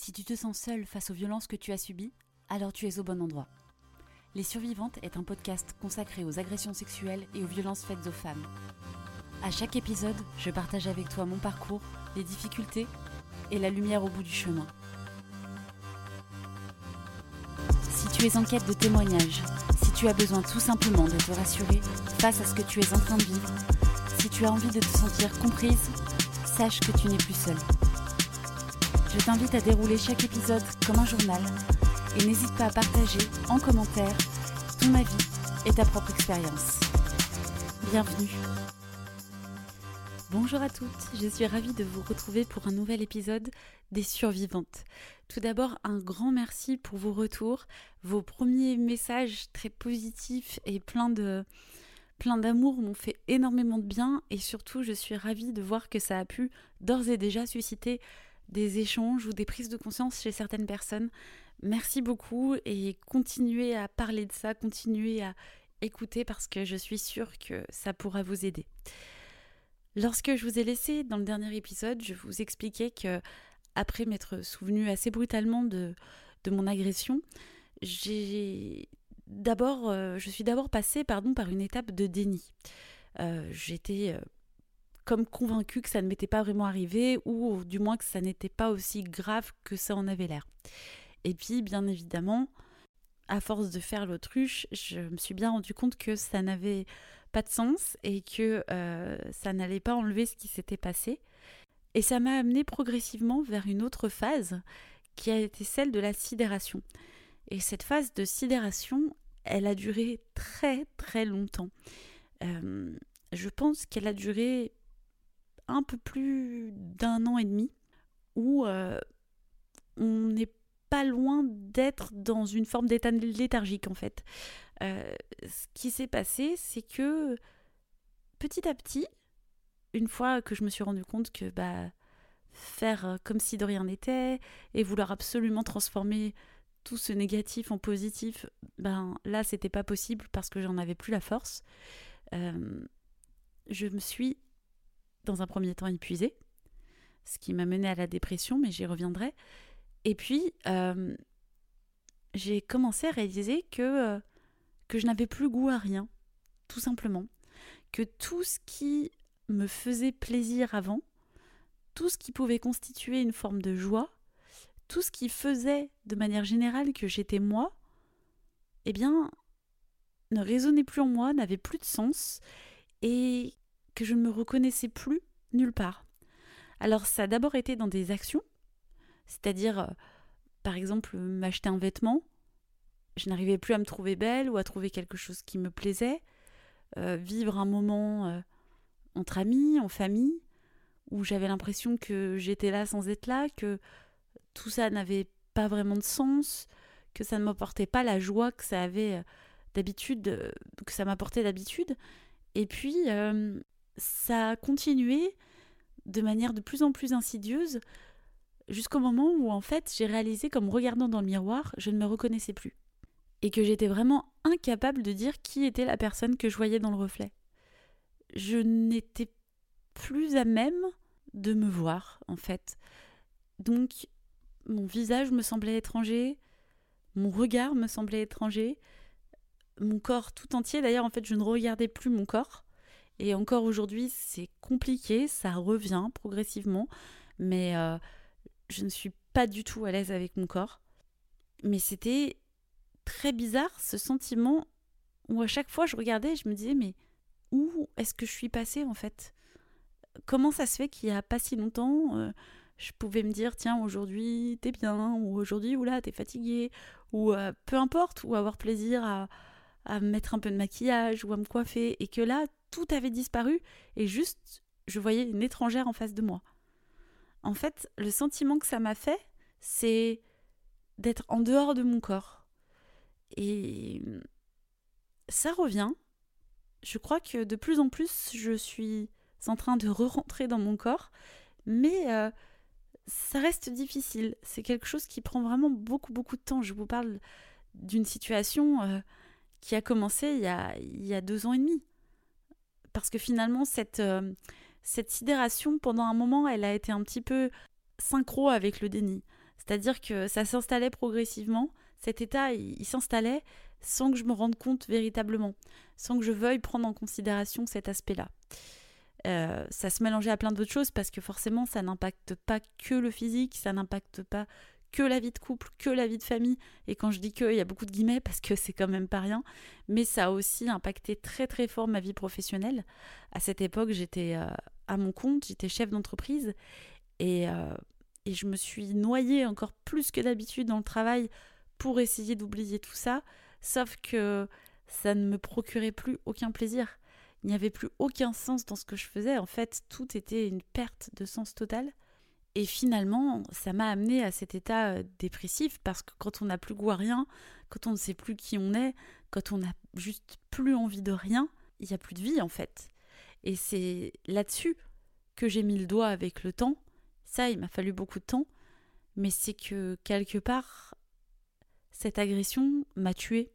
Si tu te sens seule face aux violences que tu as subies, alors tu es au bon endroit. Les Survivantes est un podcast consacré aux agressions sexuelles et aux violences faites aux femmes. À chaque épisode, je partage avec toi mon parcours, les difficultés et la lumière au bout du chemin. Si tu es en quête de témoignages, si tu as besoin tout simplement de te rassurer face à ce que tu es en train de vivre, si tu as envie de te sentir comprise, sache que tu n'es plus seule. Je t'invite à dérouler chaque épisode comme un journal et n'hésite pas à partager en commentaire ton avis et ta propre expérience. Bienvenue. Bonjour à toutes, je suis ravie de vous retrouver pour un nouvel épisode des survivantes. Tout d'abord, un grand merci pour vos retours, vos premiers messages très positifs et plein de plein d'amour m'ont fait énormément de bien et surtout je suis ravie de voir que ça a pu d'ores et déjà susciter des échanges ou des prises de conscience chez certaines personnes. Merci beaucoup et continuez à parler de ça, continuez à écouter parce que je suis sûre que ça pourra vous aider. Lorsque je vous ai laissé dans le dernier épisode, je vous expliquais que après m'être souvenu assez brutalement de, mon agression, j'ai d'abord, euh, je suis d'abord passée pardon, par une étape de déni. Euh, j'étais euh, comme convaincu que ça ne m'était pas vraiment arrivé ou du moins que ça n'était pas aussi grave que ça en avait l'air. Et puis bien évidemment, à force de faire l'autruche, je me suis bien rendu compte que ça n'avait pas de sens et que euh, ça n'allait pas enlever ce qui s'était passé. Et ça m'a amené progressivement vers une autre phase qui a été celle de la sidération. Et cette phase de sidération, elle a duré très très longtemps. Euh, je pense qu'elle a duré un peu plus d'un an et demi où euh, on n'est pas loin d'être dans une forme d'état léthargique en fait. Euh, ce qui s'est passé, c'est que petit à petit, une fois que je me suis rendu compte que bah, faire comme si de rien n'était et vouloir absolument transformer tout ce négatif en positif, ben là c'était pas possible parce que j'en avais plus la force. Euh, je me suis dans un premier temps épuisée, ce qui m'a mené à la dépression, mais j'y reviendrai. Et puis, euh, j'ai commencé à réaliser que, euh, que je n'avais plus goût à rien, tout simplement. Que tout ce qui me faisait plaisir avant, tout ce qui pouvait constituer une forme de joie, tout ce qui faisait de manière générale que j'étais moi, eh bien, ne résonnait plus en moi, n'avait plus de sens, et que je ne me reconnaissais plus nulle part. Alors ça a d'abord été dans des actions, c'est-à-dire, euh, par exemple, m'acheter un vêtement. Je n'arrivais plus à me trouver belle ou à trouver quelque chose qui me plaisait. Euh, vivre un moment euh, entre amis, en famille, où j'avais l'impression que j'étais là sans être là, que tout ça n'avait pas vraiment de sens, que ça ne m'apportait pas la joie que ça avait d'habitude, que ça m'apportait d'habitude. Et puis, ça a continué de manière de plus en plus insidieuse jusqu'au moment où en fait j'ai réalisé qu'en me regardant dans le miroir, je ne me reconnaissais plus. Et que j'étais vraiment incapable de dire qui était la personne que je voyais dans le reflet. Je n'étais plus à même de me voir en fait. Donc mon visage me semblait étranger, mon regard me semblait étranger, mon corps tout entier d'ailleurs en fait je ne regardais plus mon corps et encore aujourd'hui, c'est compliqué, ça revient progressivement, mais euh, je ne suis pas du tout à l'aise avec mon corps. Mais c'était très bizarre ce sentiment où à chaque fois je regardais et je me disais mais où est-ce que je suis passée en fait? Comment ça se fait qu'il n'y a pas si longtemps euh, je pouvais me dire tiens aujourd'hui t'es bien ou aujourd'hui oula t'es fatiguée ou peu importe ou avoir plaisir à, à mettre un peu de maquillage ou à me coiffer et que là tout avait disparu et juste je voyais une étrangère en face de moi. En fait, le sentiment que ça m'a fait, c'est d'être en dehors de mon corps. Et ça revient. Je crois que de plus en plus, je suis en train de re-rentrer dans mon corps, mais euh, ça reste difficile. C'est quelque chose qui prend vraiment beaucoup, beaucoup de temps. Je vous parle d'une situation euh, qui a commencé il y a, il y a deux ans et demi parce que finalement, cette, euh, cette sidération, pendant un moment, elle a été un petit peu synchro avec le déni. C'est-à-dire que ça s'installait progressivement, cet état, il, s'installait sans que je me rende compte véritablement, sans que je veuille prendre en considération cet aspect-là. Euh, ça se mélangeait à plein d'autres choses parce que forcément ça n'impacte pas que le physique, ça n'impacte pas que la vie de couple, que la vie de famille. Et quand je dis que, il y a beaucoup de guillemets parce que c'est quand même pas rien. Mais ça a aussi impacté très très fort ma vie professionnelle. À cette époque, j'étais euh, à mon compte, j'étais chef d'entreprise et, euh, et je me suis noyée encore plus que d'habitude dans le travail pour essayer d'oublier tout ça. Sauf que ça ne me procurait plus aucun plaisir. Il n'y avait plus aucun sens dans ce que je faisais. En fait, tout était une perte de sens total. Et finalement, ça m'a amené à cet état euh, dépressif parce que quand on n'a plus goût à rien, quand on ne sait plus qui on est, quand on n'a juste plus envie de rien, il n'y a plus de vie en fait. Et c'est là-dessus que j'ai mis le doigt avec le temps. Ça, il m'a fallu beaucoup de temps. Mais c'est que quelque part, cette agression m'a tué.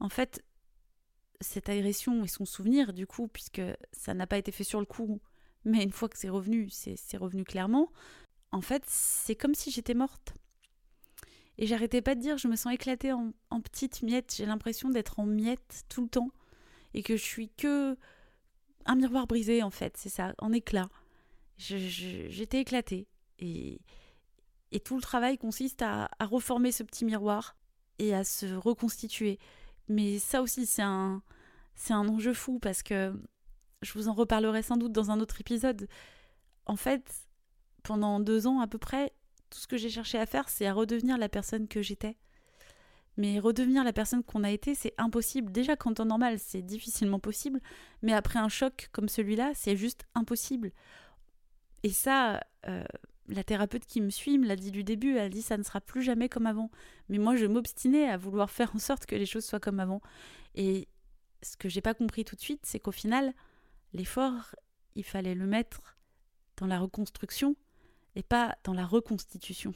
En fait, cette agression et son souvenir, du coup, puisque ça n'a pas été fait sur le coup, mais une fois que c'est revenu, c'est revenu clairement. En fait, c'est comme si j'étais morte. Et j'arrêtais pas de dire, je me sens éclatée en, petites miettes. J'ai l'impression d'être en miettes tout le temps. Et que je suis que un miroir brisé, en fait. C'est ça, en éclat. J'étais éclatée. Et, et tout le travail consiste à, à reformer ce petit miroir et à se reconstituer. Mais ça aussi, c'est un, c'est un enjeu fou parce que je vous en reparlerai sans doute dans un autre épisode. En fait, pendant deux ans à peu près, tout ce que j'ai cherché à faire, c'est à redevenir la personne que j'étais. Mais redevenir la personne qu'on a été, c'est impossible. Déjà, qu'en temps normal, c'est difficilement possible. Mais après un choc comme celui-là, c'est juste impossible. Et ça, euh, la thérapeute qui me suit me l'a dit du début. Elle dit ça ne sera plus jamais comme avant. Mais moi, je m'obstinais à vouloir faire en sorte que les choses soient comme avant. Et ce que j'ai pas compris tout de suite, c'est qu'au final, L'effort, il fallait le mettre dans la reconstruction et pas dans la reconstitution.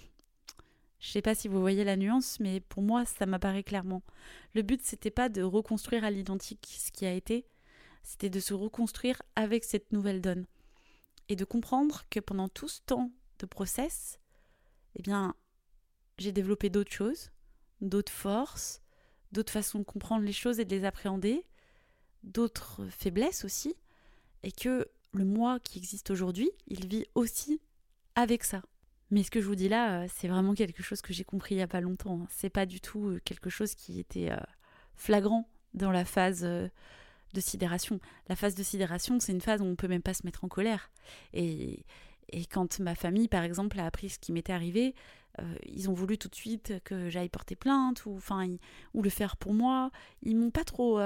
Je sais pas si vous voyez la nuance, mais pour moi, ça m'apparaît clairement. Le but, c'était pas de reconstruire à l'identique ce qui a été, c'était de se reconstruire avec cette nouvelle donne. Et de comprendre que pendant tout ce temps de process, eh bien, j'ai développé d'autres choses, d'autres forces, d'autres façons de comprendre les choses et de les appréhender, d'autres faiblesses aussi, et que le moi qui existe aujourd'hui, il vit aussi avec ça. Mais ce que je vous dis là, euh, c'est vraiment quelque chose que j'ai compris il n'y a pas longtemps. Hein. C'est pas du tout euh, quelque chose qui était euh, flagrant dans la phase de sidération. La phase de sidération, c'est une phase où on peut même pas se mettre en colère. Et, quand ma famille, par exemple, a appris ce qui m'était arrivé, ils ont voulu tout de suite que j'aille porter plainte ou le faire pour moi. Ils m'ont pas trop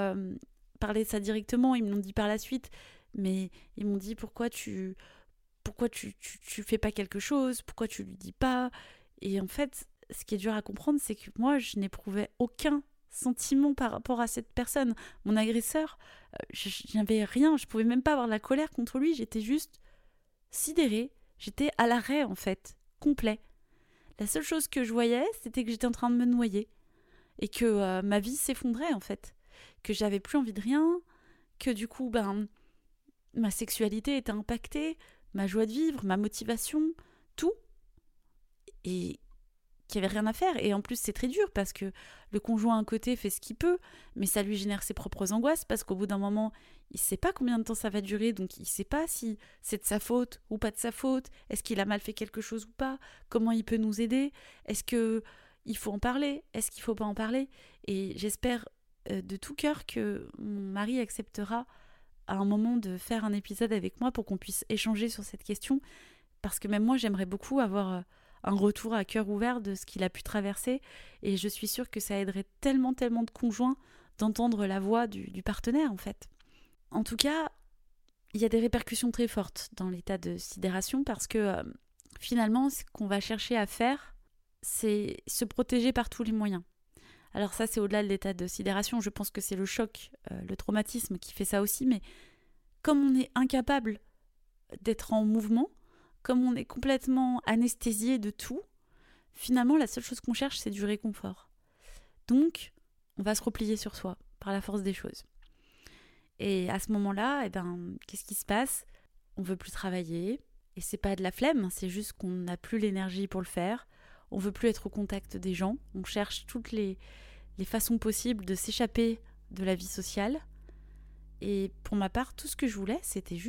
parlé de ça directement, ils me l'ont dit par la suite mais ils m'ont dit pourquoi tu pourquoi tu, tu, fais pas quelque chose, pourquoi tu lui dis pas? Et en fait, ce qui est dur à comprendre, c'est que moi, je n'éprouvais aucun sentiment par rapport à cette personne. Mon agresseur, euh, je n'avais rien, je pouvais même pas avoir la colère contre lui, j'étais juste sidérée, j'étais à l'arrêt en fait, complet. La seule chose que je voyais, c'était que j'étais en train de me noyer et que euh, ma vie s'effondrait en fait, que j'avais plus envie de rien, que du coup, ben, ma sexualité était impactée, ma joie de vivre, ma motivation, tout. Et qu'il n'y avait rien à faire. Et en plus, c'est très dur parce que le conjoint à côté fait ce qu'il peut, mais ça lui génère ses propres angoisses parce qu'au bout d'un moment, il ne sait pas combien de temps ça va durer, donc il ne sait pas si c'est de sa faute ou pas de sa faute. Est-ce qu'il a mal fait quelque chose ou pas? Comment il peut nous aider? Est-ce que il faut en parler? Est-ce qu'il faut pas en parler? Et j'espère euh, de tout cœur que mon mari acceptera à un moment de faire un épisode avec moi pour qu'on puisse échanger sur cette question. Parce que même moi, j'aimerais beaucoup avoir euh, un retour à cœur ouvert de ce qu'il a pu traverser. Et je suis sûre que ça aiderait tellement, tellement de conjoints d'entendre la voix du, partenaire, en fait. En tout cas, il y a des répercussions très fortes dans l'état de sidération parce que euh, finalement, ce qu'on va chercher à faire, c'est se protéger par tous les moyens. Alors ça, c'est au-delà de l'état de sidération. Je pense que c'est le choc, euh, le traumatisme qui fait ça aussi. Mais comme on est incapable d'être en mouvement, comme on est complètement anesthésié de tout, finalement, la seule chose qu'on cherche, c'est du réconfort. Donc, on va se replier sur soi par la force des choses. Et à ce moment-là, eh ben, qu'est-ce qui se passe? On veut plus travailler. Et c'est pas de la flemme, c'est juste qu'on n'a plus l'énergie pour le faire. On veut plus être au contact des gens. On cherche toutes les, les façons possibles de s'échapper de la vie sociale. Et pour ma part, tout ce que je voulais, c'était juste